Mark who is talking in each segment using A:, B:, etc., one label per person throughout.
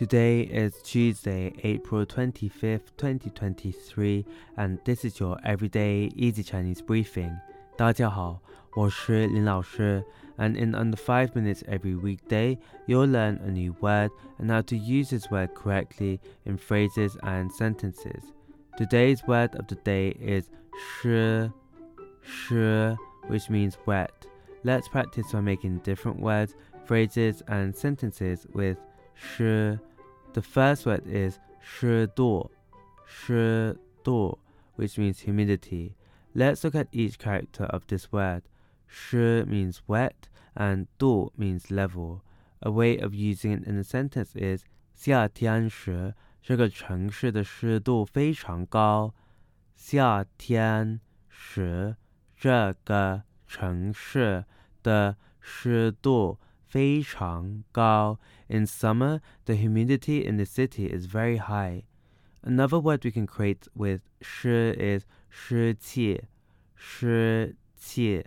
A: Today is Tuesday, April 25th, 2023, and this is your everyday easy Chinese briefing. 大家好，我是林老师, and in under 5 minutes every weekday, you'll learn a new word and how to use this word correctly in phrases and sentences. Today's word of the day is 湿,湿, which means wet. Let's practice by making different words, phrases, and sentences with 湿. The first word is 湿度,湿度, which means humidity. Let's look at each character of this word. 湿 means wet and 度 means level. A way of using it in a sentence is 夏天时这个城市的湿度非常高。夏天时这个城市的湿度 非常高。In summer, the humidity in the city is very high. Another word we can create with 湿 is 湿气,湿气.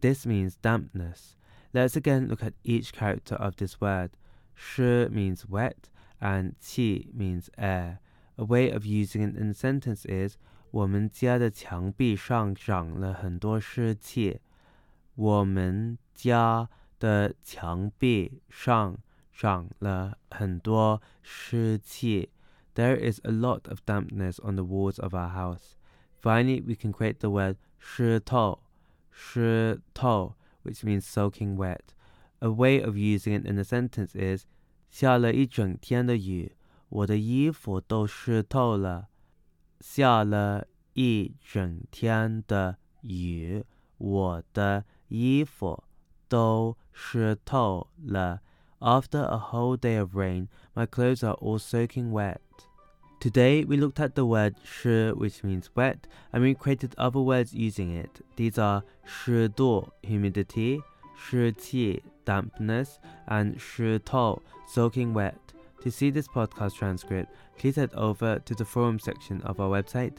A: This means dampness. Let's again look at each character of this word. 湿 means wet and 气 means air. A way of using it in a sentence is 我们家的墙壁上长了很多湿气。我们家 的墙壁上长了很多湿气。There is a lot of dampness on the walls of our house. Finally, we can create the word 湿透,湿透, which means soaking wet. A way of using it in a sentence is 下了一整天的雨，我的衣服都湿透了。下了一整天的雨，我的衣服 都湿透了。After a whole day of rain, my clothes are all soaking wet. Today we looked at the word 湿 which means wet and we created other words using it. These are 湿度 humidity, 湿气 dampness and 湿透 soaking wet. To see this podcast transcript, please head over to the forum section of our website